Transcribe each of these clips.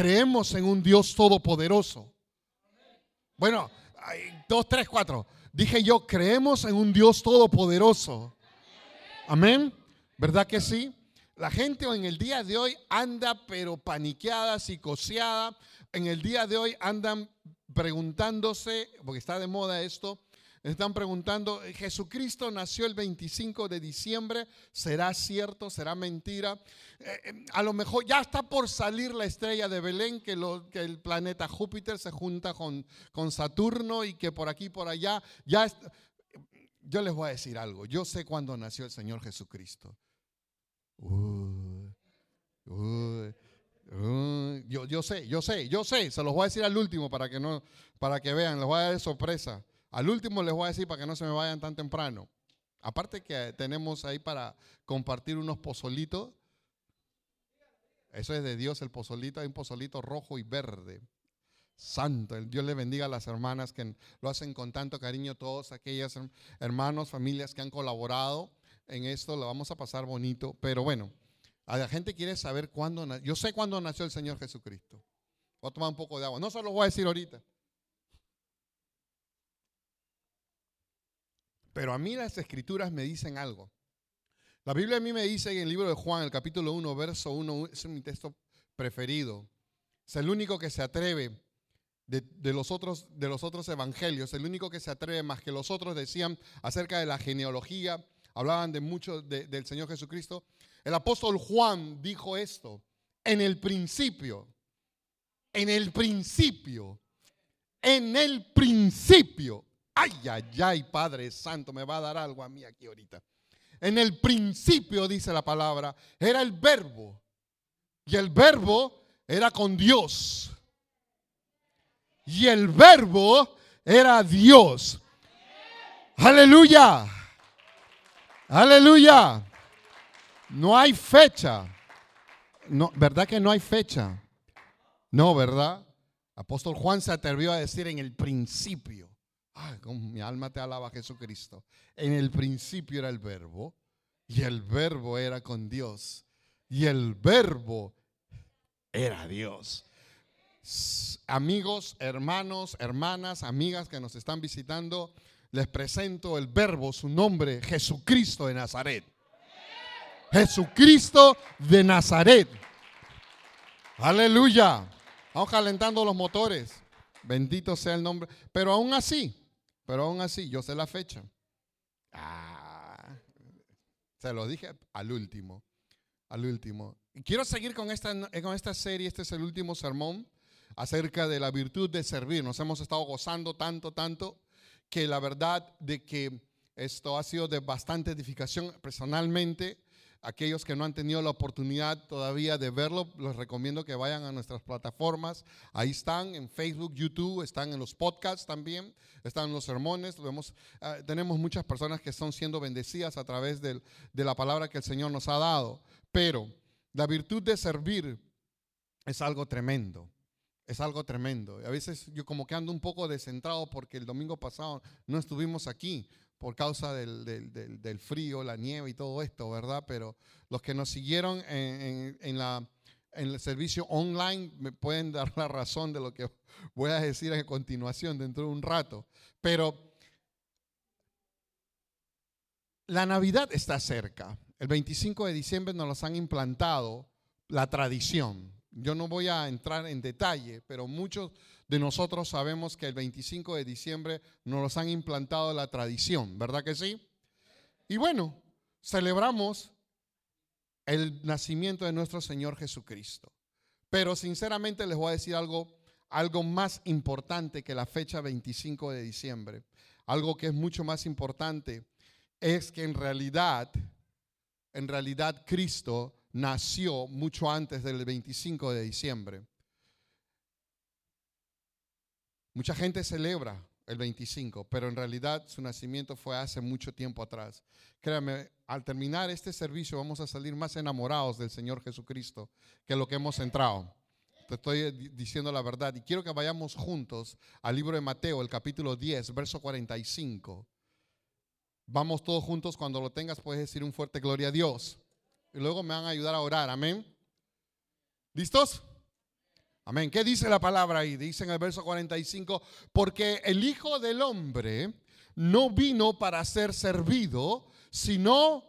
creemos en un Dios todopoderoso. Bueno, dos, tres, cuatro. Dije yo, creemos en un Dios todopoderoso. Amén. ¿Verdad que sí? La gente en el día de hoy anda pero paniqueada, psicoseada. En el día de hoy andan preguntándose, porque está de moda esto, están preguntando, ¿Jesucristo nació el 25 de diciembre? ¿Será cierto? ¿Será mentira? Eh, eh, a lo mejor ya está por salir la estrella de Belén, que, el planeta Júpiter se junta con, con Saturno y que por aquí por allá ya... yo les voy a decir algo, yo sé cuándo nació el Señor Jesucristo. yo, yo sé, yo sé, yo sé, se los voy a decir al último para que no, para que vean, les voy a dar sorpresa. Al último les voy a decir para que no se me vayan tan temprano. Aparte que tenemos ahí para compartir unos pozolitos. Eso es de Dios el pozolito. Hay un pozolito rojo y verde. Santo, Dios le bendiga a las hermanas que lo hacen con tanto cariño, todos aquellos hermanos, familias que han colaborado en esto, lo vamos a pasar bonito. Pero bueno, a la gente quiere saber cuándo, yo sé cuándo nació el Señor Jesucristo. Voy a tomar un poco de agua. No se lo voy a decir ahorita. Pero a mí las escrituras me dicen algo. La Biblia a mí me dice en el libro de Juan, el capítulo 1, verso 1, es mi texto preferido. Es el único que se atreve de, los otros, de los otros evangelios, el único que se atreve más que los otros decían acerca de la genealogía, hablaban de mucho del Señor Jesucristo. El apóstol Juan dijo esto, en el principio, en el principio, en el principio Ay, ay, ay, Padre Santo, me va a dar algo a mí aquí ahorita. En el principio, dice la palabra, era el verbo. Y el verbo era con Dios. Y el verbo era Dios. Aleluya. Aleluya. No hay fecha. No, ¿verdad que no hay fecha? No, ¿verdad? Apóstol Juan se atrevió a decir en el principio mi alma te alaba Jesucristo. En el principio era el verbo y el verbo era con Dios y el verbo era Dios. Amigos, hermanos, hermanas, amigas que nos están visitando, les presento el verbo, su nombre, Jesucristo de Nazaret. Jesucristo de Nazaret. Aleluya. Vamos calentando los motores. Bendito sea el nombre. Pero aún así, pero aún así, yo sé la fecha. Ah, se lo dije al último. Al último. Y quiero seguir con esta, con esta serie. Este es el último sermón acerca de la virtud de servir. Nos hemos estado gozando tanto, tanto, que la verdad de que esto ha sido de bastante edificación personalmente Aquellos que no han tenido la oportunidad todavía de verlo, les recomiendo que vayan a nuestras plataformas. Ahí están en Facebook, YouTube, están en los podcasts también, están en los sermones. Vemos, ah, tenemos muchas personas que están siendo bendecidas a través de la palabra que el Señor nos ha dado. Pero la virtud de servir es algo tremendo. Es algo tremendo. A veces yo como que ando un poco descentrado porque el domingo pasado no estuvimos aquí por causa del, frío, la nieve y todo esto, ¿verdad? Pero los que nos siguieron en, la, en el servicio online me pueden dar la razón de lo que voy a decir a continuación dentro de un rato. Pero la Navidad está cerca. El 25 de diciembre nos los han implantado la tradición. Yo no voy a entrar en detalle, pero muchos de nosotros sabemos que el 25 de diciembre nos han implantado la tradición, ¿verdad que sí? Y bueno, celebramos el nacimiento de nuestro Señor Jesucristo. Pero sinceramente les voy a decir algo, algo más importante que la fecha 25 de diciembre. Algo que es mucho más importante es que en realidad, en realidad Cristo nació mucho antes del 25 de diciembre. Mucha gente celebra el 25, pero en realidad su nacimiento fue hace mucho tiempo atrás. Créame, al terminar este servicio vamos a salir más enamorados del Señor Jesucristo que lo que hemos entrado. Te estoy diciendo la verdad. Y quiero que vayamos juntos al libro de Mateo, el capítulo 10, verso 45. Vamos todos juntos. Cuando lo tengas, puedes decir un fuerte gloria a Dios. Y luego me van a ayudar a orar. Amén. ¿Listos? Amén. ¿Qué dice la palabra ahí? Dice en el verso 45, porque el Hijo del Hombre no vino para ser servido, sino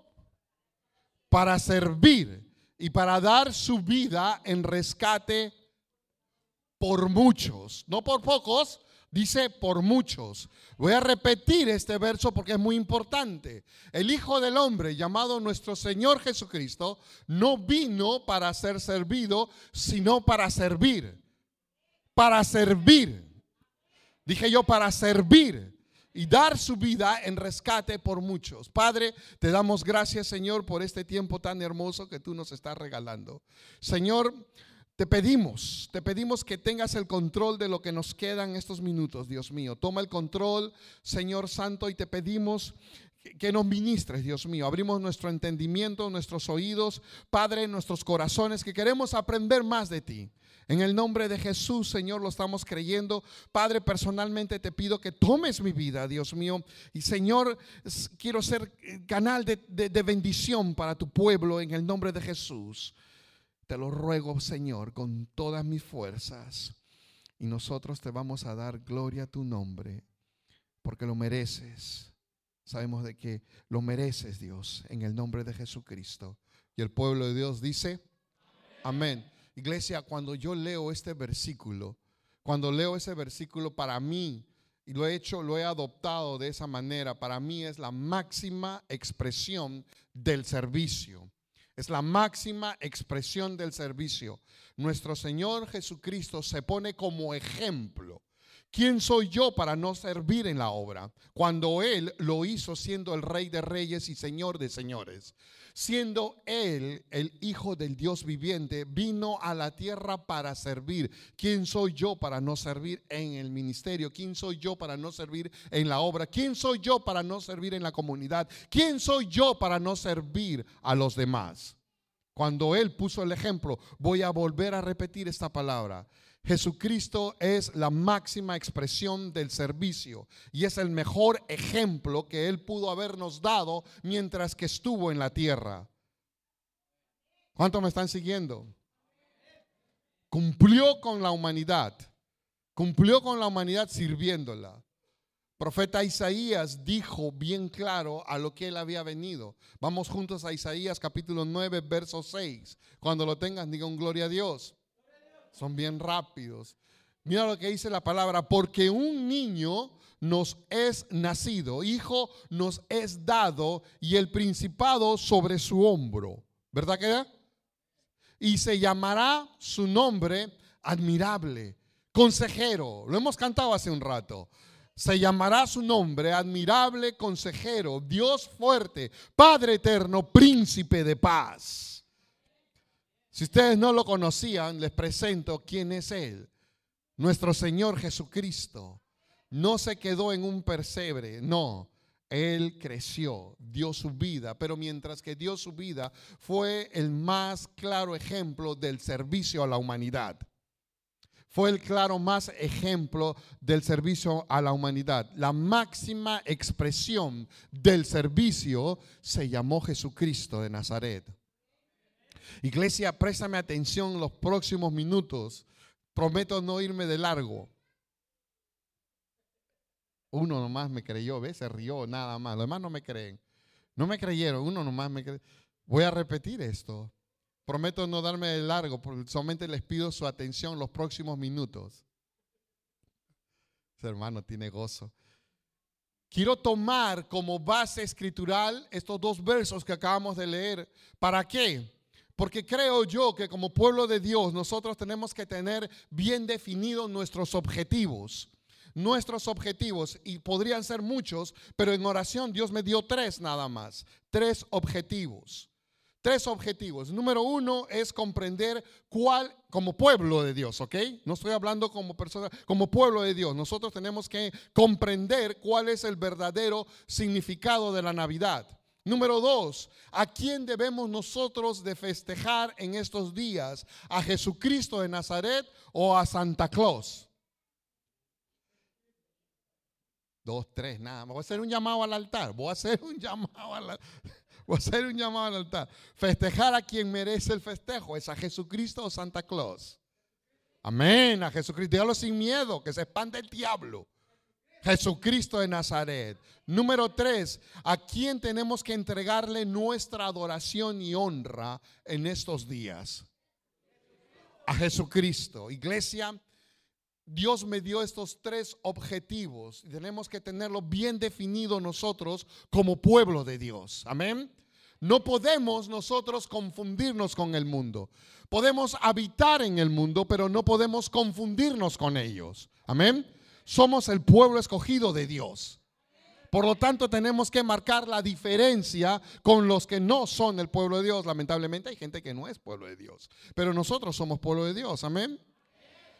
para servir y para dar su vida en rescate por muchos, no por pocos, dice por muchos. Voy a repetir este verso porque es muy importante. El Hijo del Hombre, llamado nuestro Señor Jesucristo, no vino para ser servido, sino para servir. Para servir. Dije yo, para servir y dar su vida en rescate por muchos. Padre, te damos gracias, Señor, por este tiempo tan hermoso que tú nos estás regalando. Señor, te pedimos, te pedimos que tengas el control de lo que nos quedan estos minutos, Dios mío. Toma el control, Señor Santo, y te pedimos que nos ministres, Dios mío. Abrimos nuestro entendimiento, nuestros oídos, Padre, nuestros corazones, que queremos aprender más de ti. En el nombre de Jesús, Señor, lo estamos creyendo. Padre, personalmente te pido que tomes mi vida, Dios mío. Y Señor, quiero ser canal de, de bendición para tu pueblo en el nombre de Jesús. Te lo ruego, Señor, con todas mis fuerzas. Y nosotros te vamos a dar gloria a tu nombre, porque lo mereces. Sabemos de que lo mereces, Dios, en el nombre de Jesucristo. Y el pueblo de Dios dice, amén. Iglesia, cuando yo leo este versículo, cuando leo ese versículo para mí, y lo he hecho, lo he adoptado de esa manera, para mí es la máxima expresión del servicio. Es la máxima expresión del servicio. Nuestro Señor Jesucristo se pone como ejemplo. ¿Quién soy yo para no servir en la obra? Cuando Él lo hizo siendo el Rey de Reyes y Señor de Señores. Siendo Él el Hijo del Dios viviente, vino a la tierra para servir. ¿Quién soy yo para no servir en el ministerio? ¿Quién soy yo para no servir en la obra? ¿Quién soy yo para no servir en la comunidad? ¿Quién soy yo para no servir a los demás? Cuando Él puso el ejemplo, voy a volver a repetir esta palabra. Jesucristo es la máxima expresión del servicio y es el mejor ejemplo que Él pudo habernos dado mientras que estuvo en la tierra. ¿Cuántos me están siguiendo? Cumplió con la humanidad, cumplió con la humanidad sirviéndola. Profeta Isaías dijo bien claro a lo que él había venido. Vamos juntos a Isaías capítulo 9, verso 6. Cuando lo tengas, digan gloria a Dios. Son bien rápidos. Mira lo que dice la palabra, porque un niño nos es nacido, hijo nos es dado y el principado sobre su hombro. ¿Verdad que? Y se llamará su nombre admirable, consejero. Lo hemos cantado hace un rato. Se llamará su nombre admirable consejero, Dios fuerte, Padre eterno, príncipe de paz. Si ustedes no lo conocían, les presento quién es Él. Nuestro Señor Jesucristo no se quedó en un persebre, no. Él creció, dio su vida, pero mientras que dio su vida fue el más claro ejemplo del servicio a la humanidad. Fue el claro más ejemplo del servicio a la humanidad. La máxima expresión del servicio se llamó Jesucristo de Nazaret. Iglesia, préstame atención los próximos minutos. Prometo no irme de largo. Uno nomás me creyó, ¿ves? Se rió, nada más. Los demás no me creen. No me creyeron, uno nomás me creyó. Voy a repetir esto. Prometo no darme de largo, solamente les pido su atención los próximos minutos. Ese hermano tiene gozo. Quiero tomar como base escritural estos dos versos que acabamos de leer. ¿Para qué? Porque creo yo que como pueblo de Dios nosotros tenemos que tener bien definidos nuestros objetivos. Nuestros objetivos, y podrían ser muchos, pero en oración Dios me dio tres nada más. Tres objetivos. Tres objetivos. Número uno es comprender cuál, como pueblo de Dios, ¿ok? No estoy hablando como persona, como pueblo de Dios. Nosotros tenemos que comprender cuál es el verdadero significado de la Navidad. Número dos, ¿a quién debemos nosotros de festejar en estos días? ¿A Jesucristo de Nazaret o a Santa Claus? Dos, tres, nada Voy a hacer un llamado al altar. Voy a hacer un llamado al altar. Voy a hacer un llamado al altar. Festejar a quien merece el festejo. ¿Es a Jesucristo o Santa Claus? Amén, a Jesucristo. Dígalo sin miedo, que se expande el diablo. Jesucristo de Nazaret. Número tres, ¿a quién tenemos que entregarle nuestra adoración y honra en estos días? A Jesucristo. Iglesia, Dios me dio estos tres objetivos y tenemos que tenerlo bien definido nosotros como pueblo de Dios. Amén. No podemos nosotros confundirnos con el mundo. Podemos habitar en el mundo, pero no podemos confundirnos con ellos. Amén. Somos el pueblo escogido de Dios. Por lo tanto, tenemos que marcar la diferencia con los que no son el pueblo de Dios. Lamentablemente hay gente que no es pueblo de Dios, pero nosotros somos pueblo de Dios. Amén.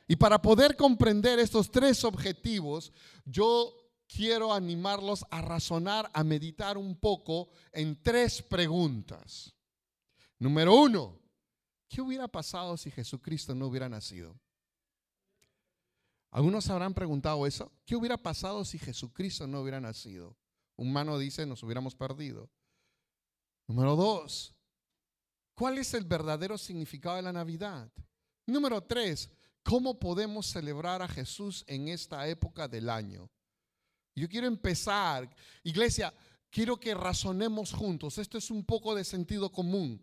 Y para poder comprender estos tres objetivos, yo quiero animarlos a razonar, a meditar un poco en tres preguntas. Número uno, ¿qué hubiera pasado si Jesucristo no hubiera nacido? Algunos habrán preguntado eso. ¿Qué hubiera pasado si Jesucristo no hubiera nacido? Un mano dice, nos hubiéramos perdido. Número dos, ¿cuál es el verdadero significado de la Navidad? Número tres, ¿cómo podemos celebrar a Jesús en esta época del año? Yo quiero empezar, iglesia, quiero que razonemos juntos. Esto es un poco de sentido común.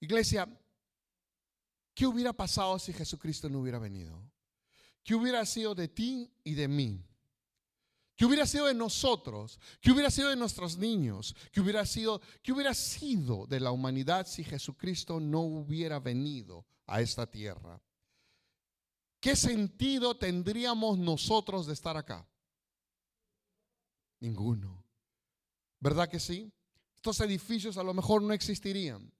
Iglesia, ¿qué hubiera pasado si Jesucristo no hubiera venido? ¿Qué hubiera sido de ti y de mí? ¿Qué hubiera sido de nosotros? ¿Qué hubiera sido de nuestros niños? ¿Qué hubiera sido, qué hubiera sido de la humanidad si Jesucristo no hubiera venido a esta tierra? ¿Qué sentido tendríamos nosotros de estar acá? Ninguno. ¿Verdad que sí? Estos edificios a lo mejor no existirían.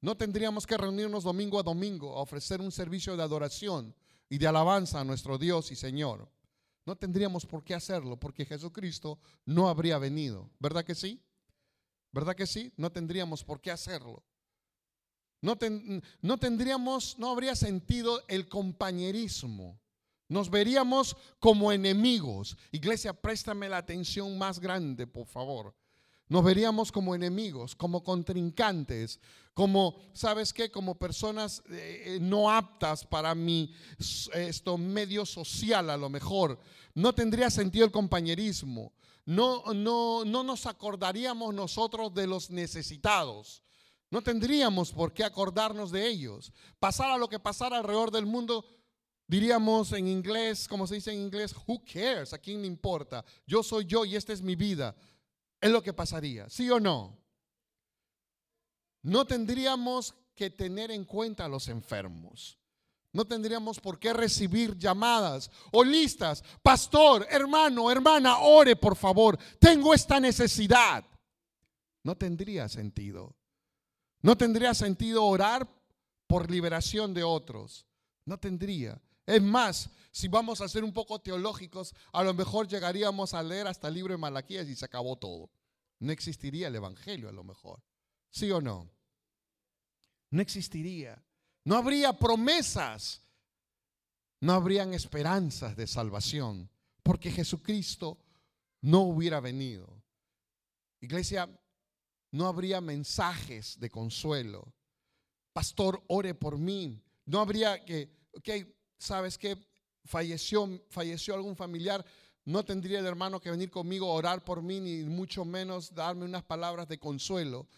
No tendríamos que reunirnos domingo a domingo a ofrecer un servicio de adoración y de alabanza a nuestro Dios y Señor. No tendríamos por qué hacerlo porque Jesucristo no habría venido. ¿Verdad que sí? ¿Verdad que sí? No tendríamos por qué hacerlo. No, no tendríamos, no habría sentido el compañerismo nos veríamos como enemigos. Iglesia, préstame la atención más grande, por favor. Nos veríamos como enemigos, como contrincantes, como, ¿sabes qué? Como personas eh, eh, no aptas para mi esto, medio social a lo mejor. No tendría sentido el compañerismo. No, no, no nos acordaríamos nosotros de los necesitados. No tendríamos por qué acordarnos de ellos. Pasara lo que pasara alrededor del mundo, Diríamos en inglés, como se dice en inglés, who cares? ¿A quién le importa? Yo soy yo y esta es mi vida. Es lo que pasaría, ¿sí o no? No tendríamos que tener en cuenta a los enfermos. No tendríamos por qué recibir llamadas o listas. Pastor, hermano, hermana, ore por favor. Tengo esta necesidad. No tendría sentido. No tendría sentido orar por liberación de otros. No tendría. Es más, si vamos a ser un poco teológicos, a lo mejor llegaríamos a leer hasta el libro de Malaquías y se acabó todo. No existiría el Evangelio a lo mejor. ¿Sí o no? No existiría. No habría promesas. No habrían esperanzas de salvación. Porque Jesucristo no hubiera venido. Iglesia, no habría mensajes de consuelo. Pastor, ore por mí. No habría que, ¿sabes qué? Falleció, falleció algún familiar, no tendría el hermano que venir conmigo a orar por mí, ni mucho menos darme unas palabras de consuelo.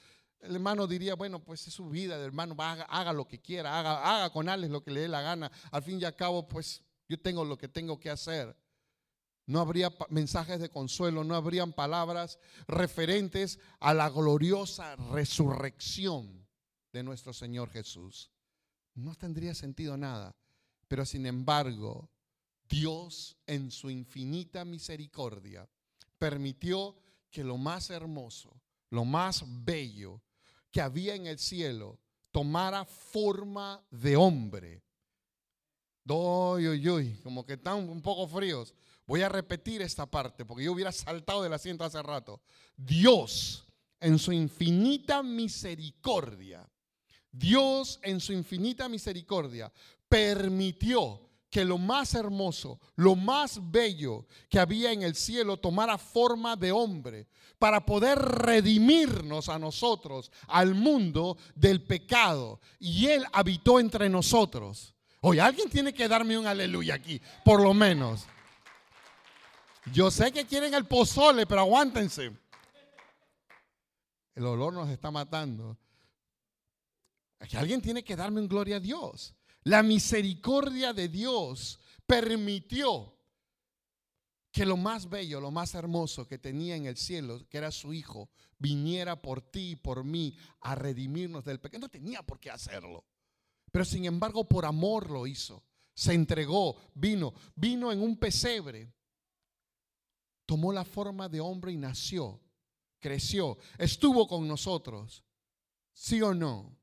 El hermano diría, bueno, pues es su vida, el hermano haga, haga lo que quiera, haga, haga con Alex lo que le dé la gana. Al fin y al cabo, pues yo tengo lo que tengo que hacer. No habría mensajes de consuelo, no habrían palabras referentes a la gloriosa resurrección de nuestro Señor Jesús. No tendría sentido nada. Pero sin embargo, Dios en su infinita misericordia permitió que lo más hermoso, lo más bello que había en el cielo tomara forma de hombre. Uy, uy, uy, como que están un poco fríos. Voy a repetir esta parte porque yo hubiera saltado del asiento hace rato. Dios en su infinita misericordia, Dios en su infinita misericordia permitió que lo más hermoso, lo más bello que había en el cielo tomara forma de hombre para poder redimirnos a nosotros, al mundo del pecado. Y Él habitó entre nosotros. Oye, alguien tiene que darme un aleluya aquí, por lo menos. Yo sé que quieren el pozole, pero aguántense. El olor nos está matando. Aquí alguien tiene que darme un gloria a Dios. La misericordia de Dios permitió que lo más bello, lo más hermoso que tenía en el cielo, que era su Hijo, viniera por ti y por mí a redimirnos del pecado. No tenía por qué hacerlo. Pero sin embargo, por amor lo hizo. Se entregó, vino, vino en un pesebre. Tomó la forma de hombre y nació, creció, estuvo con nosotros. ¿Sí o no?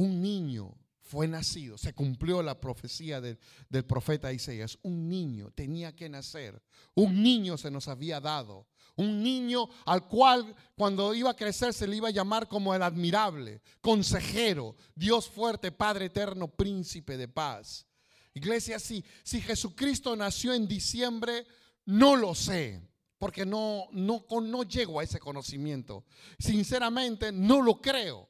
Un niño fue nacido, se cumplió la profecía del, del, profeta Isaías. Un niño tenía que nacer, un niño se nos había dado, un niño al cual cuando iba a crecer se le iba a llamar como el admirable, consejero, Dios fuerte, Padre eterno, príncipe de paz. Iglesia, si, si Jesucristo nació en diciembre, no lo sé, porque no, no, no llego a ese conocimiento. Sinceramente, no lo creo.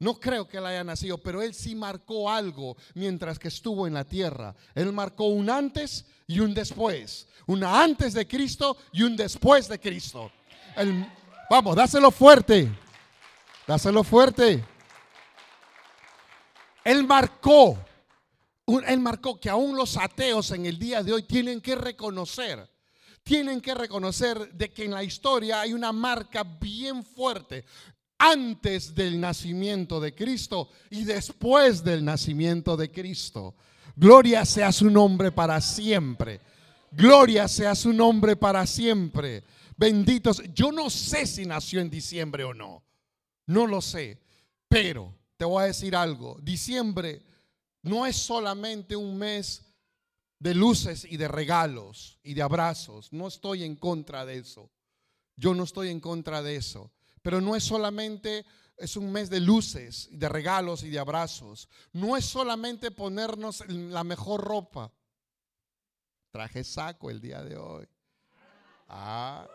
No creo que él haya nacido, pero él sí marcó algo mientras que estuvo en la tierra. Él marcó un antes y un después. Una antes de Cristo y un después de Cristo. vamos, dáselo fuerte. Dáselo fuerte. Él marcó. Él marcó que aún los ateos en el día de hoy tienen que reconocer tienen que reconocer de que en la historia hay una marca bien fuerte antes del nacimiento de Cristo y después del nacimiento de Cristo. Gloria sea su nombre para siempre. Gloria sea su nombre para siempre. Benditos. Yo no sé si nació en diciembre o no. No lo sé. Pero te voy a decir algo. Diciembre no es solamente un mes de luces y de regalos y de abrazos. No estoy en contra de eso. Yo no estoy en contra de eso. Pero no es solamente, es un mes de luces, de regalos y de abrazos. No es solamente ponernos la mejor ropa. Traje saco el día de hoy. Ah.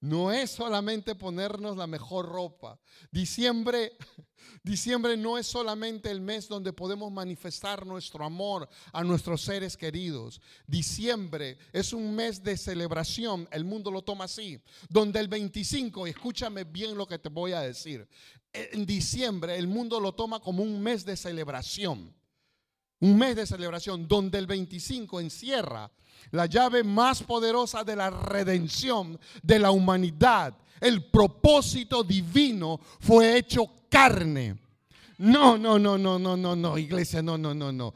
No es solamente ponernos la mejor ropa. Diciembre Diciembre no es solamente el mes donde podemos manifestar nuestro amor a nuestros seres queridos. Diciembre es un mes de celebración, el mundo lo toma así, donde el 25, escúchame bien lo que te voy a decir, en diciembre el mundo lo toma como un mes de celebración. Un mes de celebración donde el 25 encierra la llave más poderosa de la redención de la humanidad. El propósito divino fue hecho carne. No, no, no, no, no, no, no, iglesia, no, no, no, no.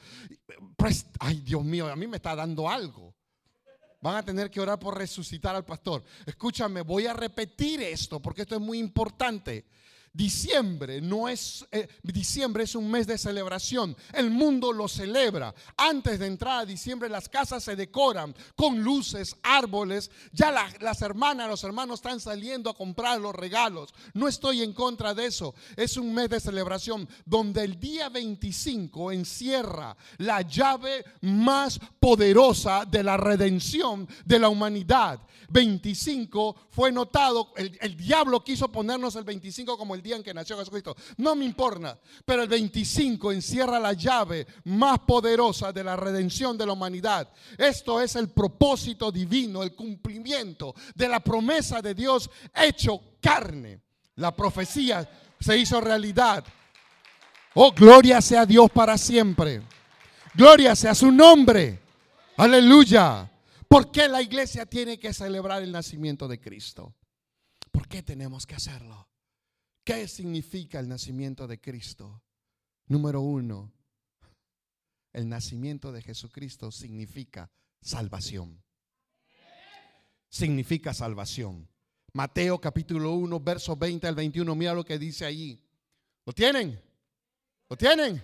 Ay, Dios mío, a mí me está dando algo. Van a tener que orar por resucitar al pastor. Escúchame, voy a repetir esto porque esto es muy importante. Diciembre no es eh, diciembre es un mes de celebración. El mundo lo celebra. Antes de entrar a diciembre las casas se decoran con luces, árboles. Ya las hermanas, los hermanos están saliendo a comprar los regalos. No estoy en contra de eso. Es un mes de celebración donde el día 25 encierra la llave más poderosa de la redención de la humanidad. 25 fue notado, el, el diablo quiso ponernos el 25 como el día en que nació Jesucristo. No me importa, pero el 25 encierra la llave más poderosa de la redención de la humanidad. Esto es el propósito divino, el cumplimiento de la promesa de Dios hecho carne. La profecía se hizo realidad. Oh, gloria sea Dios para siempre. Gloria sea su nombre. Aleluya. ¿Por qué la iglesia tiene que celebrar el nacimiento de Cristo? ¿Por qué tenemos que hacerlo? ¿Qué significa el nacimiento de Cristo? Número uno, el nacimiento de Jesucristo significa salvación. Significa salvación. Mateo capítulo 1, verso 20 al 21, mira lo que dice allí. ¿Lo tienen? ¿Lo tienen?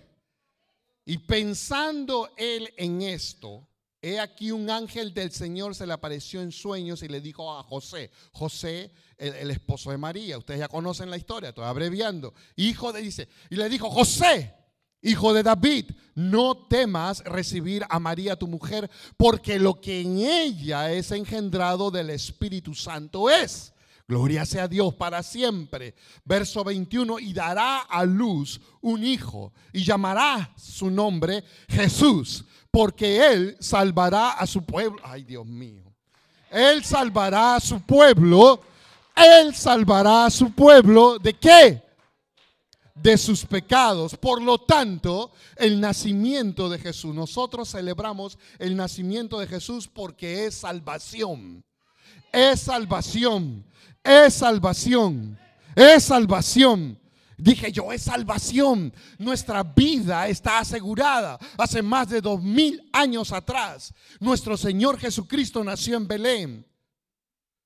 Y pensando él en esto, He aquí un ángel del Señor se le apareció en sueños y le dijo a José, José, el, esposo de María, ustedes ya conocen la historia, estoy abreviando, hijo de, dice, y le dijo, José, hijo de David, no temas recibir a María tu mujer, porque lo que en ella es engendrado del Espíritu Santo es. Gloria sea Dios para siempre. Verso 21, y dará a luz un hijo y llamará su nombre Jesús, porque él salvará a su pueblo. Ay, Dios mío. Él salvará a su pueblo. Él salvará a su pueblo. ¿De qué? De sus pecados. Por lo tanto, el nacimiento de Jesús. Nosotros celebramos el nacimiento de Jesús porque es salvación. Es salvación es salvación, es salvación. Dije yo, es salvación. Nuestra vida está asegurada. Hace más de dos mil años atrás, nuestro Señor Jesucristo nació en Belén.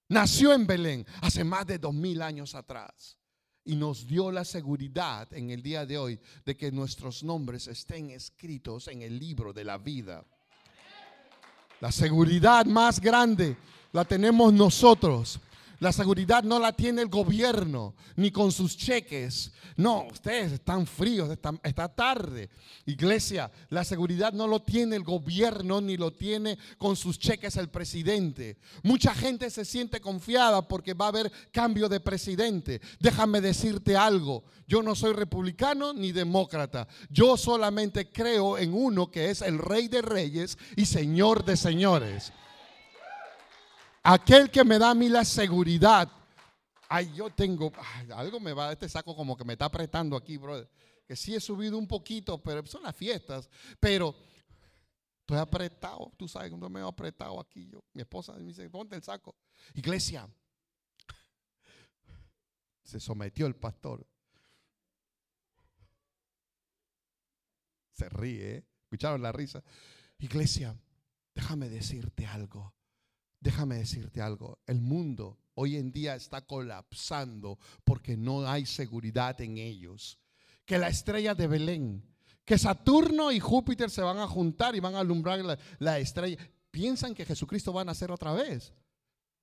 Nació en Belén hace más de dos mil años atrás. Y nos dio la seguridad en el día de hoy de que nuestros nombres estén escritos en el libro de la vida. La seguridad más grande la tenemos nosotros la seguridad no la tiene el gobierno, ni con sus cheques. No, ustedes están fríos, está, tarde. Iglesia, la seguridad no lo tiene el gobierno, ni lo tiene con sus cheques el presidente. Mucha gente se siente confiada porque va a haber cambio de presidente. Déjame decirte algo, yo no soy republicano ni demócrata. Yo solamente creo en uno que es el rey de reyes y señor de señores. Aquel que me da a mí la seguridad. Ay, yo tengo, algo me va, este saco como que me está apretando aquí, brother. Que sí he subido un poquito, pero son las fiestas. Pero estoy apretado, tú sabes me he apretado aquí. Yo, mi esposa me dice, ponte el saco. Iglesia, se sometió el pastor. Se ríe, ¿eh? ¿escucharon la risa? Iglesia, déjame decirte algo. Déjame decirte algo, el mundo hoy en día está colapsando porque no hay seguridad en ellos. Que la estrella de Belén, que Saturno y Júpiter se van a juntar y van a alumbrar la, estrella. Piensan que Jesucristo va a nacer otra vez.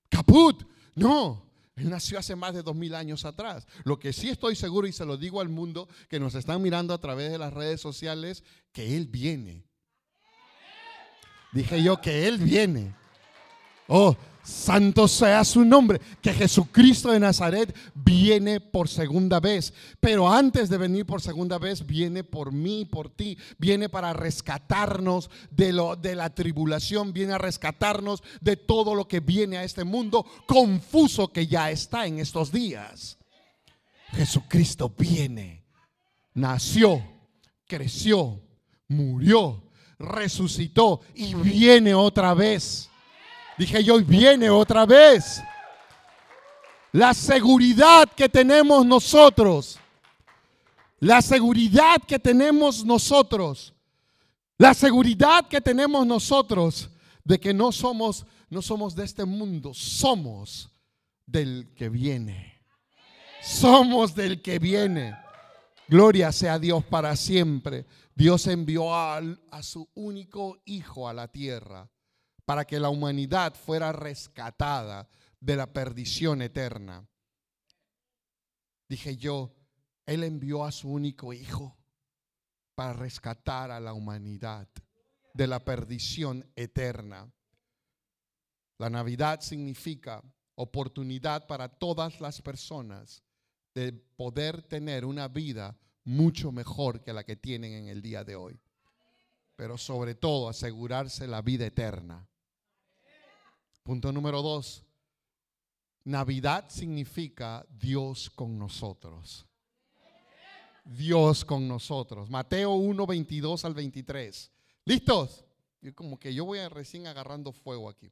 Caput, no. Él nació hace más de dos mil años atrás. Lo que sí estoy seguro y se lo digo al mundo que nos están mirando a través de las redes sociales, que Él viene. Dije yo que Él viene. Oh, santo sea su nombre, que Jesucristo de Nazaret viene por segunda vez. Pero antes de venir por segunda vez, viene por mí, por ti. Viene para rescatarnos de, lo, de la tribulación, viene a rescatarnos de todo lo que viene a este mundo confuso que ya está en estos días. Jesucristo viene, nació, creció, murió, resucitó y viene otra vez. Dije yo, viene otra vez. La seguridad que tenemos nosotros. La seguridad que tenemos nosotros. La seguridad que tenemos nosotros de que no somos no somos de este mundo, somos del que viene. Somos del que viene. Gloria sea Dios para siempre. Dios envió a su único hijo a la tierra para que la humanidad fuera rescatada de la perdición eterna. Dije yo, Él envió a su único hijo para rescatar a la humanidad de la perdición eterna. La Navidad significa oportunidad para todas las personas de poder tener una vida mucho mejor que la que tienen en el día de hoy. Pero sobre todo asegurarse la vida eterna. Punto número dos. Navidad significa Dios con nosotros. Dios con nosotros. Mateo 1, 22 al 23. ¿Listos? Como que yo voy recién agarrando fuego aquí.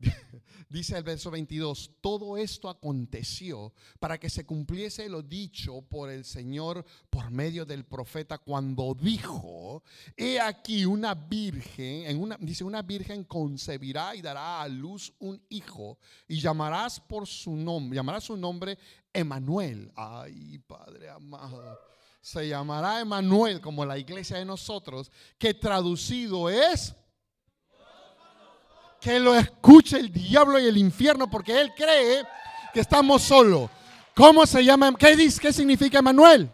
Dice el verso 22, todo esto aconteció para que se cumpliese lo dicho por el Señor por medio del profeta cuando dijo, he aquí una virgen, dice una virgen concebirá y dará a luz un hijo y llamarás por su nombre, llamará su nombre Emanuel. Ay, Padre amado. Se llamará Emanuel como la iglesia de nosotros, que traducido es que lo escuche el diablo y el infierno porque él cree que estamos solos. ¿Cómo se llama? ¿Qué, dice, ¿Qué significa Emanuel?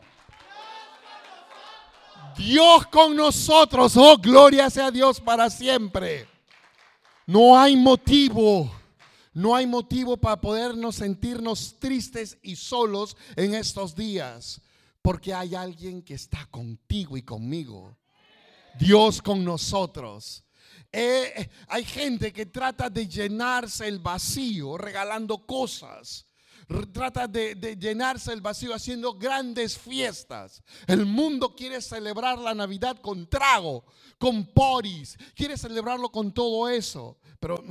Dios con nosotros. Oh, gloria sea Dios para siempre. No hay motivo, No hay motivo para podernos sentirnos tristes y solos en estos días, porque hay alguien que está contigo y conmigo. Dios con nosotros. Eh, eh, hay gente que trata de llenarse el vacío regalando cosas. Trata de, de, llenarse el vacío haciendo grandes fiestas. El mundo quiere celebrar la Navidad con trago, con poris. Quiere celebrarlo con todo eso. Pero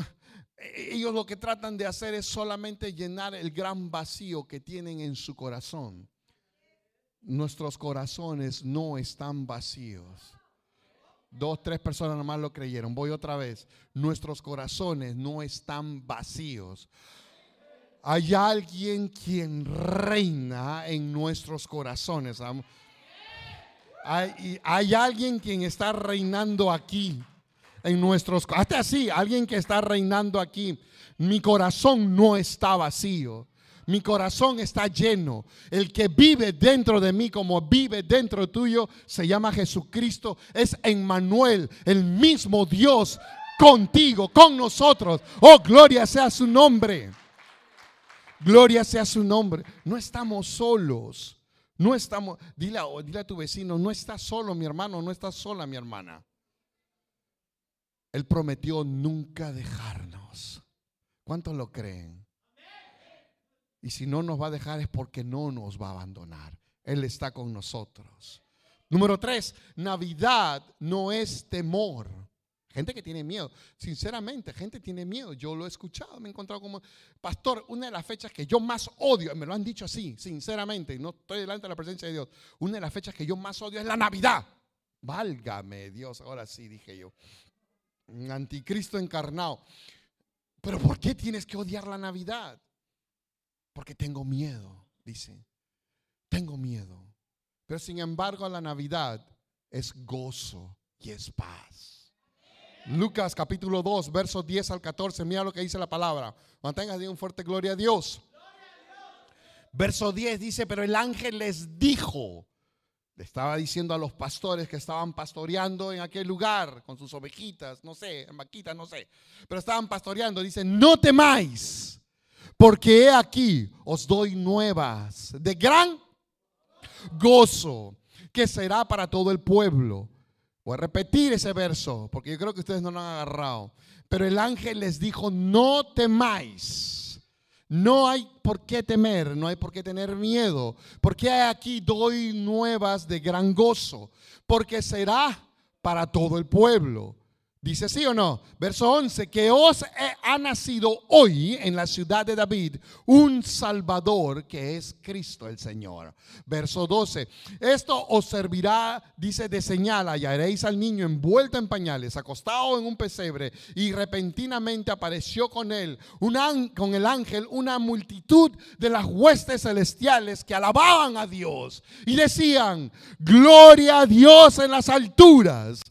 eh, ellos lo que tratan de hacer es solamente llenar el gran vacío que tienen en su corazón. Nuestros corazones no están vacíos. Dos, tres personas nomás lo creyeron. Voy otra vez. Nuestros corazones no están vacíos. Hay alguien quien reina en nuestros corazones. Hay, alguien quien está reinando aquí en nuestros hasta así, alguien que está reinando aquí. Mi corazón no está vacío. Mi corazón está lleno. El que vive dentro de mí como vive dentro tuyo se llama Jesucristo. Es Emmanuel, el mismo Dios contigo, con nosotros. Oh, gloria sea su nombre. Gloria sea su nombre. No estamos solos. No estamos, dile, dile a tu vecino, no estás solo mi hermano, no estás sola mi hermana. Él prometió nunca dejarnos. ¿Cuántos lo creen? Y si no nos va a dejar es porque no nos va a abandonar. Él está con nosotros. Número tres, Navidad no es temor. Gente que tiene miedo. Sinceramente, gente tiene miedo. Yo lo he escuchado, me he encontrado como pastor. Una de las fechas que yo más odio, me lo han dicho así, sinceramente, no estoy delante de la presencia de Dios. Una de las fechas que yo más odio es la Navidad. Válgame Dios, ahora sí dije yo anticristo encarnado. Pero ¿por qué tienes que odiar la Navidad? Porque tengo miedo, dice. Tengo miedo. Pero sin embargo la Navidad es gozo y es paz. Lucas capítulo 2, versos 10 al 14, mira lo que dice la palabra. Mantenga un fuerte gloria a Dios. Verso 10 dice, pero el ángel les dijo, le estaba diciendo a los pastores que estaban pastoreando en aquel lugar con sus ovejitas, no sé, en no sé, pero estaban pastoreando. Dice, no temáis, porque he aquí os doy nuevas de gran gozo que será para todo el pueblo. Voy a repetir ese verso, porque yo creo que ustedes no lo han agarrado. Pero el ángel les dijo, no temáis no hay por qué temer, no hay por qué tener miedo, porque aquí doy nuevas de gran gozo, porque será para todo el pueblo. Dice sí o no. Verso 11, que os ha nacido hoy en la ciudad de David un Salvador que es Cristo el Señor. Verso 12, esto os servirá, dice, de señal, hallaréis al niño envuelto en pañales, acostado en un pesebre, y repentinamente apareció con él, un con el ángel, una multitud de las huestes celestiales que alababan a Dios y decían, gloria a Dios en las alturas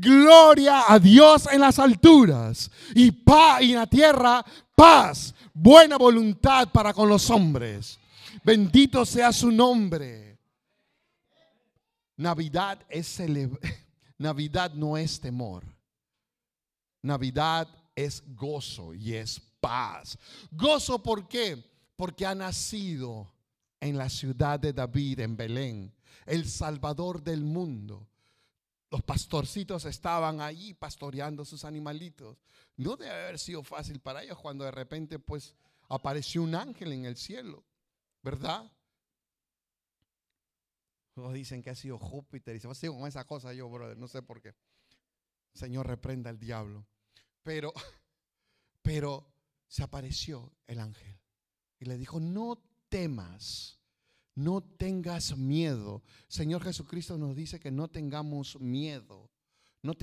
gloria a Dios en las alturas y paz y en la tierra paz, buena voluntad para con los hombres. Bendito sea su nombre. Navidad es Navidad no es temor. Navidad es gozo y es paz. Gozo ¿por qué? Porque ha nacido en la ciudad de David, en Belén, el Salvador del mundo. Los pastorcitos estaban allí pastoreando sus animalitos. No debe haber sido fácil para ellos cuando de repente pues apareció un ángel en el cielo, ¿verdad? Todos dicen que ha sido Júpiter y se va a con esa cosa yo, brother, no sé por qué. Señor reprenda al diablo. Pero, pero se apareció el ángel y le dijo, no temas no tengas miedo. Señor Jesucristo nos dice que no tengamos miedo. No,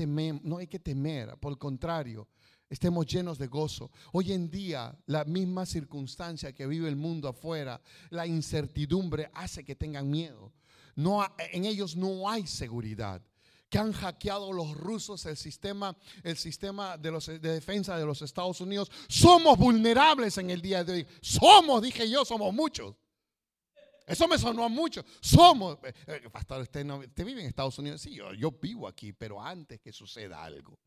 no hay que temer, por el contrario, estemos llenos de gozo. Hoy en día, la misma circunstancia que vive el mundo afuera, la incertidumbre hace que tengan miedo. No, en ellos no hay seguridad. Que han hackeado los rusos el sistema, el sistema de, los, de defensa de los Estados Unidos. Somos vulnerables en el día de hoy. Somos, dije yo, somos muchos. Eso me sonó mucho. Somos, eh, eh, pastor, usted, no, vive en Estados Unidos. Sí, yo, yo vivo aquí, pero antes que suceda algo,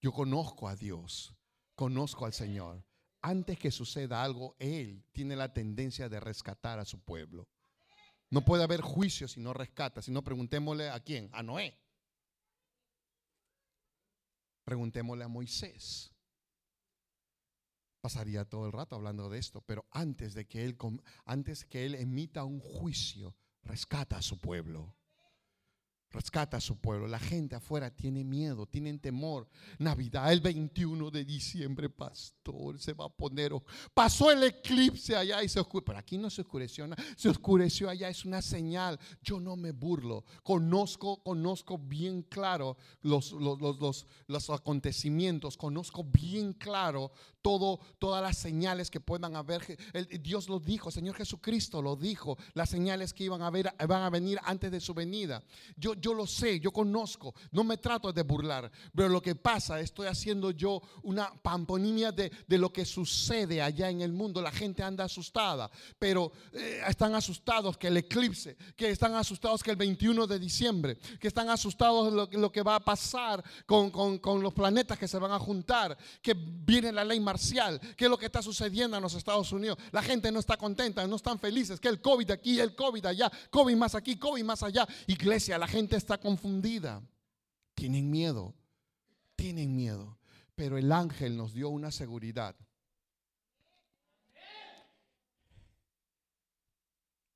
yo conozco a Dios, conozco al Señor. antes que suceda algo, Él tiene la tendencia de rescatar a su pueblo. No puede haber juicio si no rescata. Si no, preguntémosle a quién, a Noé. Preguntémosle a Moisés. Pasaría todo el rato hablando de esto, pero antes de que él antes que él emita un juicio, rescata a su pueblo rescata a su pueblo. La gente afuera tiene miedo, tienen temor. Navidad, el 21 de diciembre, pastor, se va a poner. Pasó el eclipse allá y se oscureció. Pero aquí no se oscureció, se oscureció allá. Es una señal. Yo no me burlo. Conozco, conozco bien claro los, los, los, acontecimientos. Conozco bien claro todo, todas las señales que puedan haber. Dios lo dijo, Señor Jesucristo lo dijo. Las señales que iban a, ver, van a venir antes de su venida. Yo, yo lo sé, yo conozco, no me trato de burlar, pero lo que pasa, estoy haciendo yo una pamponimia de, lo que sucede allá en el mundo. La gente anda asustada, pero eh, están asustados que el eclipse, que están asustados que el 21 de diciembre, que están asustados de lo, que va a pasar con, con los planetas que se van a juntar, que viene la ley marcial, que es lo que está sucediendo en los Estados Unidos. La gente no está contenta, no están felices, que el COVID aquí, el COVID allá, COVID más aquí, COVID más allá. Iglesia, la gente está confundida. Tienen miedo, tienen miedo. Pero el ángel nos dio una seguridad.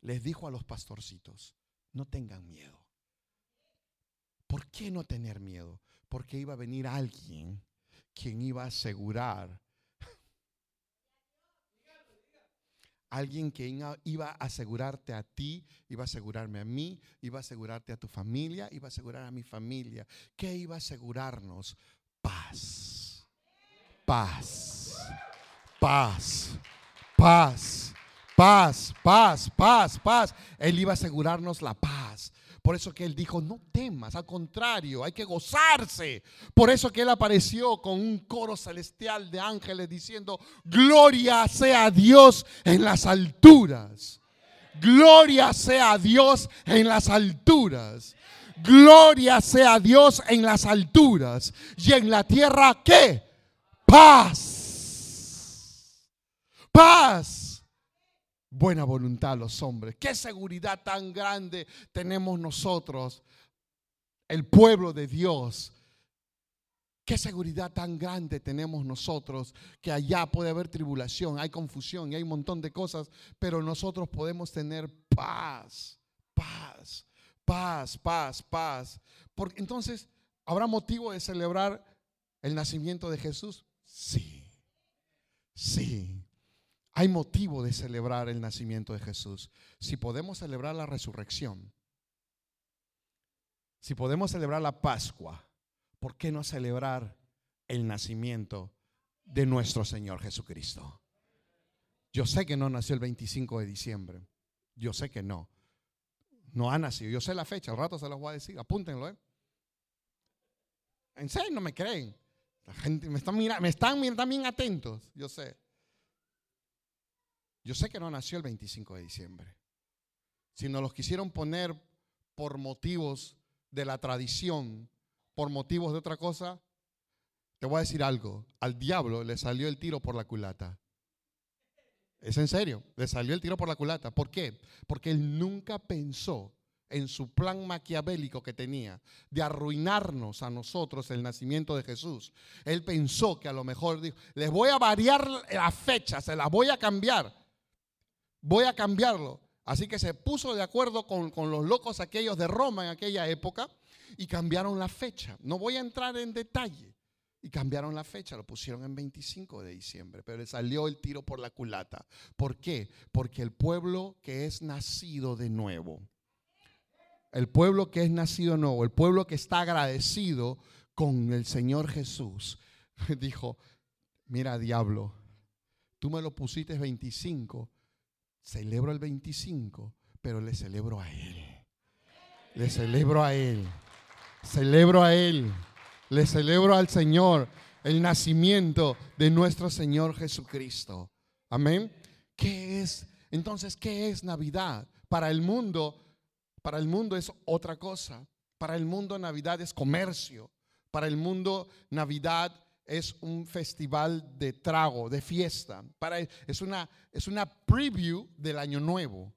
Les dijo a los pastorcitos, no tengan miedo. ¿Por qué no tener miedo? Porque iba a venir alguien quien iba a asegurar Alguien que iba a asegurarte a ti, iba a asegurarme a mí, iba a asegurarte a tu familia, iba a asegurar a mi familia. ¿Qué iba a asegurarnos? Paz. Paz. Paz. Paz. Paz, paz, paz, paz. Él iba a asegurarnos la paz. Por eso que él dijo, no temas, al contrario, hay que gozarse. Por eso que él apareció con un coro celestial de ángeles diciendo, gloria sea Dios en las alturas. Gloria sea Dios en las alturas. Gloria sea Dios en las alturas. Y en la tierra, ¿qué? Paz. Paz buena voluntad a los hombres. Qué seguridad tan grande tenemos nosotros, el pueblo de Dios. Qué seguridad tan grande tenemos nosotros que allá puede haber tribulación, hay confusión y hay un montón de cosas, pero nosotros podemos tener paz, paz, paz, paz, paz. Porque entonces, ¿habrá motivo de celebrar el nacimiento de Jesús? Sí, sí. Hay motivo de celebrar el nacimiento de Jesús. Si podemos celebrar la resurrección, si podemos celebrar la Pascua, ¿por qué no celebrar el nacimiento de nuestro Señor Jesucristo? Yo sé que no nació el 25 de diciembre. Yo sé que no. No ha nacido. Yo sé la fecha. Al rato se los voy a decir. Apúntenlo. ¿eh? En serio, no me creen. La gente me están mirando, me están también atentos. Yo sé. Yo sé que no nació el 25 de diciembre, sino los quisieron poner por motivos de la tradición, por motivos de otra cosa. Te voy a decir algo, al diablo le salió el tiro por la culata. Es en serio, le salió el tiro por la culata. ¿Por qué? Porque él nunca pensó en su plan maquiavélico que tenía de arruinarnos a nosotros el nacimiento de Jesús. Él pensó que a lo mejor dijo, les voy a variar la fecha, se las voy a cambiar voy a cambiarlo. Así que se puso de acuerdo con, los locos aquellos de Roma en aquella época y cambiaron la fecha. No voy a entrar en detalle. Y cambiaron la fecha, lo pusieron en 25 de diciembre, pero le salió el tiro por la culata. ¿Por qué? Porque el pueblo que es nacido de nuevo, el pueblo que es nacido nuevo, el pueblo que está agradecido con el Señor Jesús, dijo, mira diablo, tú me lo pusiste 25, celebro el 25, pero le celebro a Él. Le celebro a Él. Celebro a Él. Le celebro al Señor el nacimiento de nuestro Señor Jesucristo. Amén. ¿Qué es? Entonces, ¿qué es Navidad? Para el mundo, para el mundo es otra cosa. Para el mundo Navidad es comercio. Para el mundo Navidad es un festival de trago, de fiesta. Para, es, una, es una preview del año nuevo.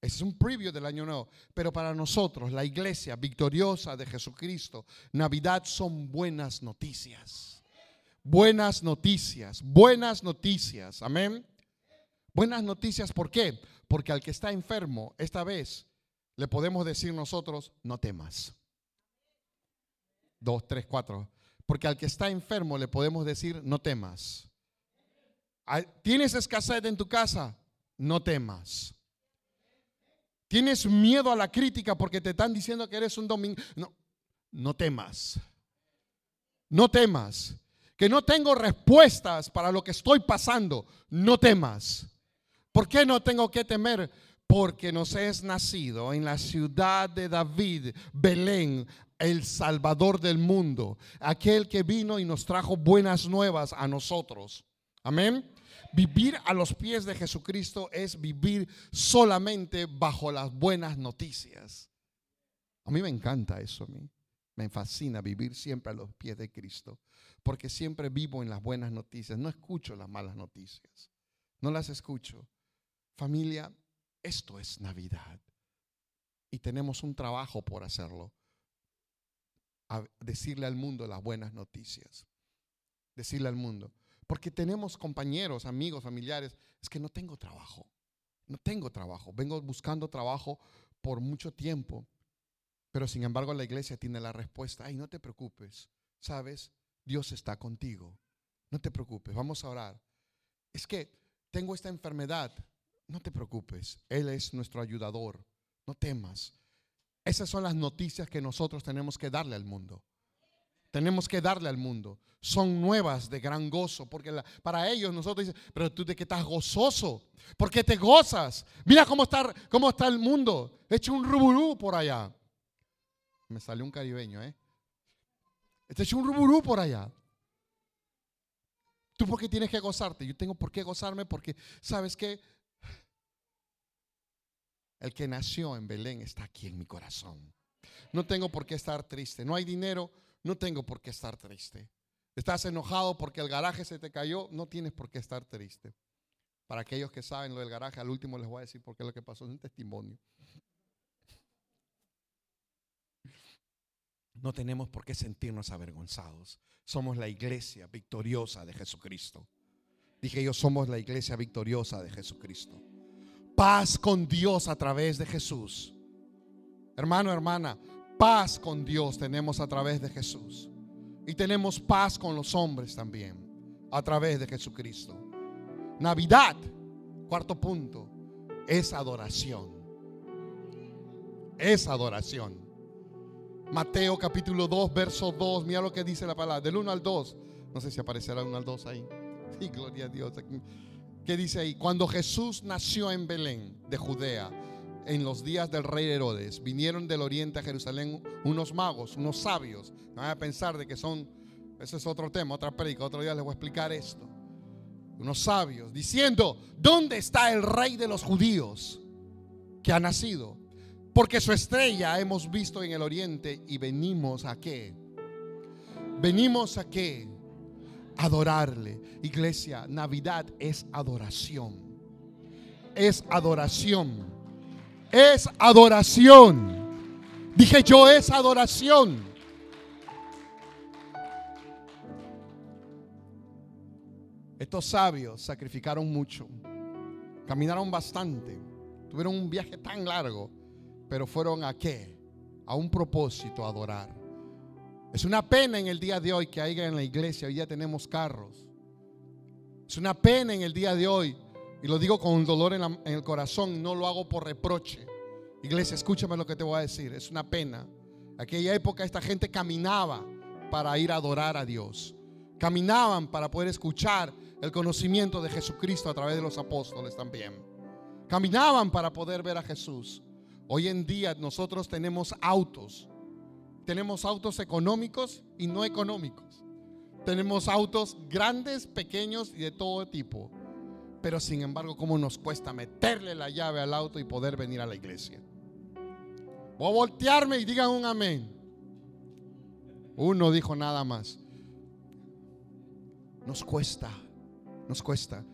Es un preview del año nuevo. Pero para nosotros, la iglesia victoriosa de Jesucristo, Navidad son buenas noticias. Buenas noticias, buenas noticias. Amén. Buenas noticias, ¿por qué? Porque al que está enfermo, esta vez le podemos decir nosotros, no temas. Dos, tres, cuatro. Porque al que está enfermo le podemos decir, no temas. ¿Tienes escasez en tu casa? No temas. ¿Tienes miedo a la crítica porque te están diciendo que eres un domingo? No, no temas. No temas. Que no tengo respuestas para lo que estoy pasando. No temas. ¿Por qué no tengo que temer? Porque nos es nacido en la ciudad de David, Belén, el Salvador del mundo, aquel que vino y nos trajo buenas nuevas a nosotros. Amén. Vivir a los pies de Jesucristo es vivir solamente bajo las buenas noticias. A mí me encanta eso, a mí. Me fascina vivir siempre a los pies de Cristo, porque siempre vivo en las buenas noticias. No escucho las malas noticias. No las escucho. Familia, esto es Navidad. Y tenemos un trabajo por hacerlo decirle al mundo las buenas noticias. Decirle al mundo. Porque tenemos compañeros, amigos, familiares. Es que no tengo trabajo. No tengo trabajo. Vengo buscando trabajo por mucho tiempo. Pero sin embargo la iglesia tiene la respuesta. Ay, no te preocupes. ¿Sabes? Dios está contigo. No te preocupes. Vamos a orar. Es que tengo esta enfermedad. No te preocupes. Él es nuestro ayudador. No temas. Esas son las noticias que nosotros tenemos que darle al mundo. Tenemos que darle al mundo. Son nuevas de gran gozo, porque para ellos nosotros dicen, pero tú de qué estás gozoso, ¿por qué te gozas? Mira cómo está, cómo está el mundo, hecho un ruburú por allá. Me salió un caribeño, ¿eh? Está hecho un ruburú por allá. ¿Tú por qué tienes que gozarte? Yo tengo por qué gozarme porque, ¿sabes qué? El que nació en Belén está aquí en mi corazón. No tengo por qué estar triste. No hay dinero, no tengo por qué estar triste. Estás enojado porque el garaje se te cayó, no tienes por qué estar triste. Para aquellos que saben lo del garaje, al último les voy a decir por qué lo que pasó es un testimonio. No tenemos por qué sentirnos avergonzados. Somos la iglesia victoriosa de Jesucristo. Dije yo, somos la iglesia victoriosa de Jesucristo paz con Dios a través de Jesús. Hermano, hermana, paz con Dios tenemos a través de Jesús. Y tenemos paz con los hombres también a través de Jesucristo. Navidad, cuarto punto, es adoración. Es adoración. Mateo capítulo 2, verso 2, mira lo que dice la palabra, del 1 al 2. No sé si aparecerá el 1 al 2 ahí. Sí, gloria a Dios. ¿Qué dice ahí? Cuando Jesús nació en Belén de Judea, en los días del rey Herodes, vinieron del oriente a Jerusalén unos magos, unos sabios. No van a pensar de que son, ese es otro tema, otra predica, otro día les voy a explicar esto. Unos sabios diciendo, ¿dónde está el rey de los judíos que ha nacido? Porque su estrella hemos visto en el oriente y venimos a qué? Venimos a qué? Adorarle. Iglesia, Navidad es adoración. Es adoración. Es adoración. Dije yo, es adoración. Estos sabios sacrificaron mucho. Caminaron bastante. Tuvieron un viaje tan largo. Pero fueron a qué? A un propósito, adorar. Es una pena en el día de hoy que haya en la iglesia, hoy ya tenemos carros. Es una pena en el día de hoy, y lo digo con dolor en, en, el corazón, no lo hago por reproche. Iglesia, escúchame lo que te voy a decir, es una pena. Aquella época esta gente caminaba para ir a adorar a Dios. Caminaban para poder escuchar el conocimiento de Jesucristo a través de los apóstoles también. Caminaban para poder ver a Jesús. Hoy en día nosotros tenemos autos tenemos autos económicos y no económicos. Tenemos autos grandes, pequeños y de todo tipo. Pero sin embargo, ¿cómo nos cuesta meterle la llave al auto y poder venir a la iglesia? Voy a voltearme y digan un amén. Uno dijo nada más. nos cuesta, nos cuesta.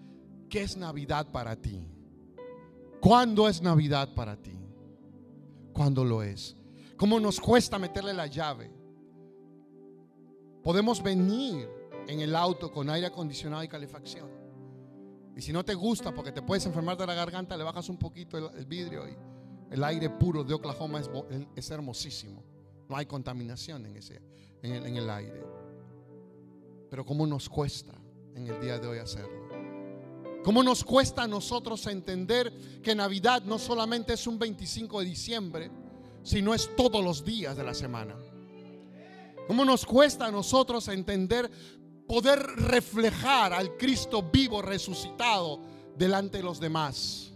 ¿Qué es Navidad para ti? ¿Cuándo es Navidad para ti? ¿Cuándo lo es? ¿Cómo nos cuesta meterle la llave? Podemos venir en el auto con aire acondicionado y calefacción. Y si no te gusta porque te puedes enfermar de la garganta, le bajas un poquito el, vidrio y el aire puro de Oklahoma es, hermosísimo. No hay contaminación en, ese, en el aire. Pero ¿cómo nos cuesta en el día de hoy hacerlo? ¿Cómo nos cuesta a nosotros entender que Navidad no solamente es un 25 de diciembre, sino es todos los días de la semana? ¿Cómo nos cuesta a nosotros entender poder reflejar al Cristo vivo resucitado delante de los demás?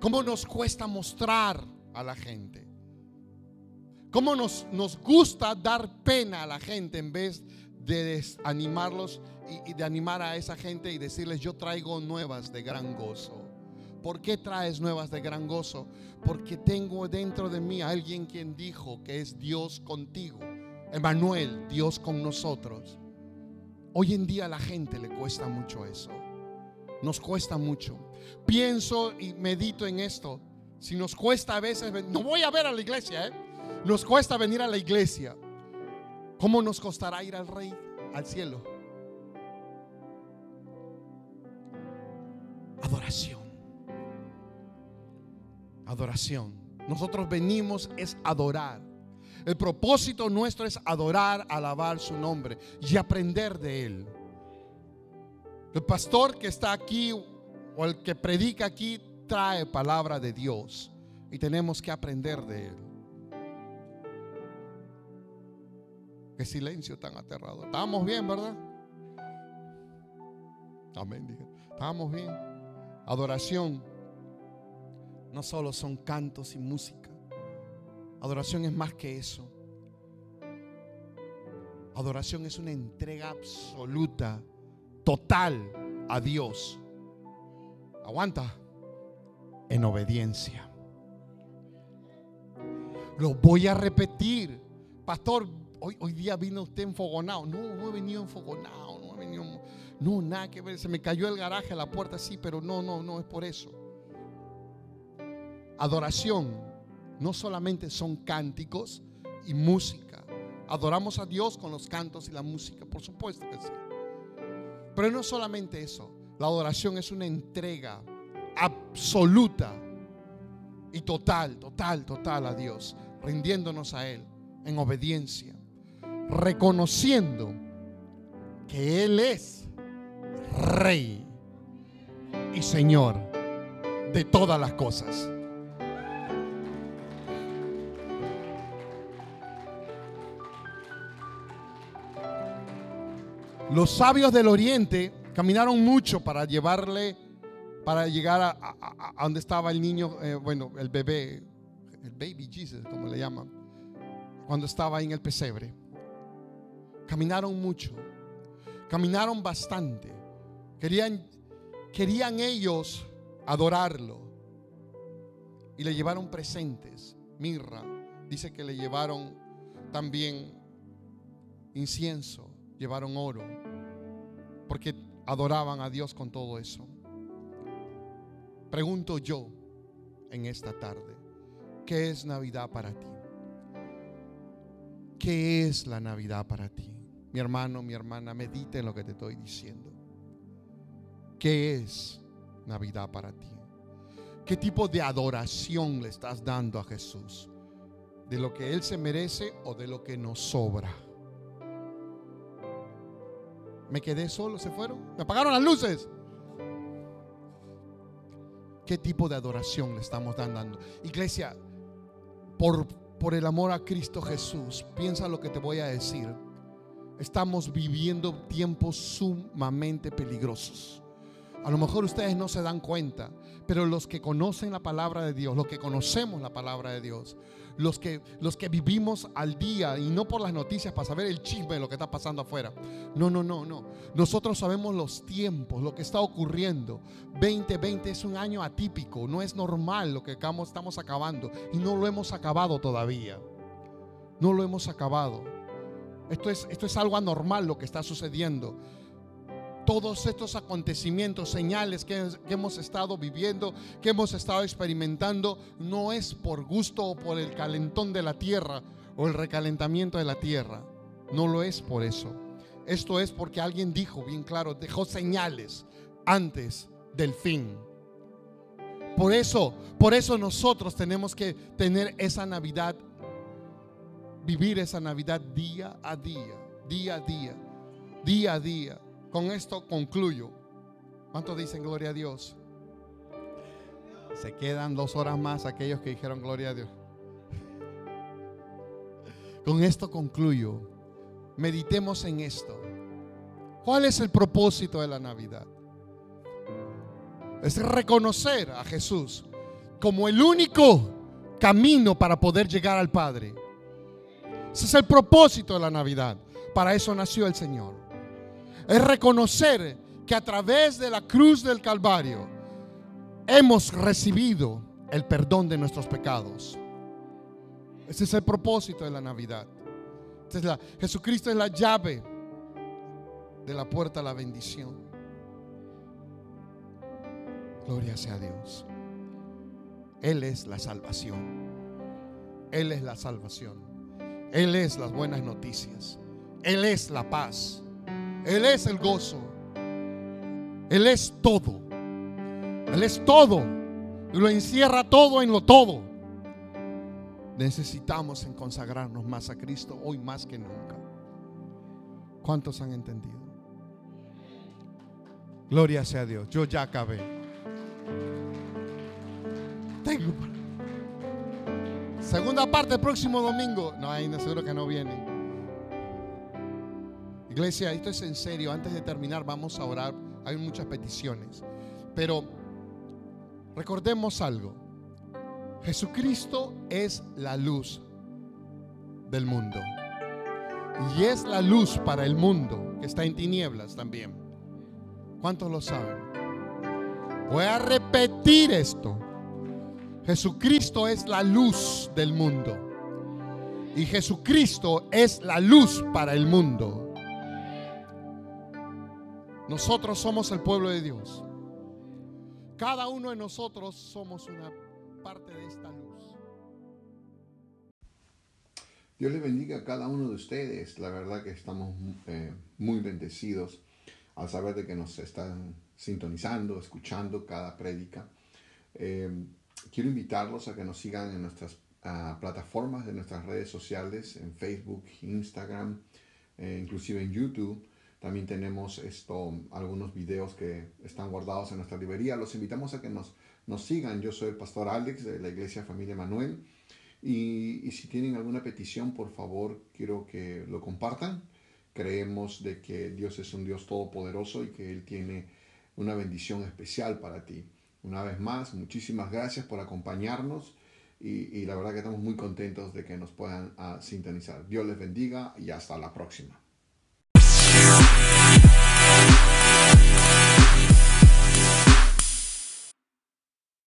¿Cómo nos cuesta mostrar a la gente? ¿Cómo nos, nos gusta dar pena a la gente en vez de desanimarlos y, de animar a esa gente y decirles, yo traigo nuevas de gran gozo. ¿Por qué traes nuevas de gran gozo? Porque tengo dentro de mí a alguien quien dijo que es Dios contigo. Emanuel, Dios con nosotros. Hoy en día a la gente le cuesta mucho eso. Nos cuesta mucho. Pienso y medito en esto. Si nos cuesta a veces, no voy a ver a la iglesia, ¿eh? nos cuesta venir a la iglesia. ¿Cómo nos costará ir al rey, al cielo? Adoración. Adoración. Nosotros venimos es adorar. El propósito nuestro es adorar, alabar su nombre y aprender de él. El pastor que está aquí o el que predica aquí trae palabra de Dios y tenemos que aprender de él. Qué silencio tan aterrador. Estábamos bien, ¿verdad? Amén. Dije. Estábamos bien. Adoración no solo son cantos y música. Adoración es más que eso. Adoración es una entrega absoluta, total a Dios. Aguanta. En obediencia. Lo voy a repetir. Pastor, hoy, hoy día vino usted enfogonado. No, no he venido enfogonado. No he venido no, nada que ver. Se me cayó el garaje la puerta, sí, pero no, no, no es por eso. Adoración no solamente son cánticos y música. Adoramos a Dios con los cantos y la música, por supuesto que sí. Pero no solamente eso. La adoración es una entrega absoluta y total, total, total a Dios, rindiéndonos a Él en obediencia, reconociendo que Él es Rey y Señor de todas las cosas. Los sabios del oriente caminaron mucho para llevarle, para llegar a, donde estaba el niño, eh, bueno, el bebé, el baby Jesus, como le llaman, cuando estaba en el pesebre. Caminaron mucho, caminaron bastante. Querían, querían ellos adorarlo. Y le llevaron presentes, mirra. Dice que le llevaron también incienso, llevaron oro, porque adoraban a Dios con todo eso. Pregunto yo en esta tarde, ¿qué es Navidad para ti? ¿Qué es la Navidad para ti? Mi hermano, mi hermana, medite en lo que te estoy diciendo. ¿Qué es Navidad para ti? ¿Qué tipo de adoración le estás dando a Jesús? ¿De lo que Él se merece o de lo que nos sobra? Me quedé solo, se fueron, me apagaron las luces. ¿Qué tipo de adoración le estamos dando? Iglesia, por, por el amor a Cristo Jesús, piensa lo que te voy a decir. Estamos viviendo tiempos sumamente peligrosos. A lo mejor ustedes no se dan cuenta, pero los que conocen la palabra de Dios, los que conocemos la palabra de Dios, los que, los que vivimos al día y no por las noticias para saber el chisme de lo que está pasando afuera. No, no, no, no. Nosotros sabemos los tiempos, lo que está ocurriendo. 2020 es un año atípico, no es normal lo que estamos acabando y no lo hemos acabado todavía. No lo hemos acabado. Esto es, esto es algo anormal lo que está sucediendo. Todos estos acontecimientos, señales que, hemos estado viviendo, que hemos estado experimentando, no es por gusto o por el calentón de la tierra o el recalentamiento de la tierra. No lo es por eso. Esto es porque alguien dijo bien claro, dejó señales antes del fin. Por eso, por eso nosotros tenemos que tener esa Navidad, vivir esa Navidad día a día, día a día, día a día. Con esto concluyo. ¿Cuántos dicen gloria a Dios? Se quedan dos horas más aquellos que dijeron gloria a Dios. Con esto concluyo. Meditemos en esto. ¿Cuál es el propósito de la Navidad? Es reconocer a Jesús como el único camino para poder llegar al Padre. Ese es el propósito de la Navidad. Para eso nació el Señor. Es reconocer que a través de la cruz del Calvario hemos recibido el perdón de nuestros pecados. Ese es el propósito de la Navidad. Jesucristo es la llave de la puerta a la bendición. Gloria sea Dios. Él es la salvación. Él es la salvación. Él es las buenas noticias. Él es la paz. Él es el gozo. Él es todo. Él es todo. Y lo encierra todo en lo todo. Necesitamos en consagrarnos más a Cristo hoy más que nunca. ¿Cuántos han entendido? Gloria sea Dios. Yo ya acabé. Tengo. Segunda parte próximo domingo. No, ahí seguro que no vienen. Iglesia, esto es en serio. Antes de terminar, vamos a orar. Hay muchas peticiones. Pero recordemos algo. Jesucristo es la luz del mundo. Y es la luz para el mundo que está en tinieblas también. ¿Cuántos lo saben? Voy a repetir esto. Jesucristo es la luz del mundo. Y Jesucristo es la luz para el mundo. Nosotros somos el pueblo de Dios. Cada uno de nosotros somos una parte de esta luz. Dios le bendiga a cada uno de ustedes. La verdad que estamos eh, muy bendecidos al saber de que nos están sintonizando, escuchando cada prédica. Eh, quiero invitarlos a que nos sigan en nuestras plataformas de nuestras redes sociales, en Facebook, Instagram, eh, inclusive en YouTube. También tenemos esto, algunos videos que están guardados en nuestra librería. Los invitamos a que nos, nos sigan. Yo soy el pastor Alex de la Iglesia Familia Manuel. Y, y si tienen alguna petición, por favor, quiero que lo compartan. Creemos de que Dios es un Dios todopoderoso y que Él tiene una bendición especial para ti. Una vez más, muchísimas gracias por acompañarnos y, la verdad que estamos muy contentos de que nos puedan ah, sintonizar. Dios les bendiga y hasta la próxima.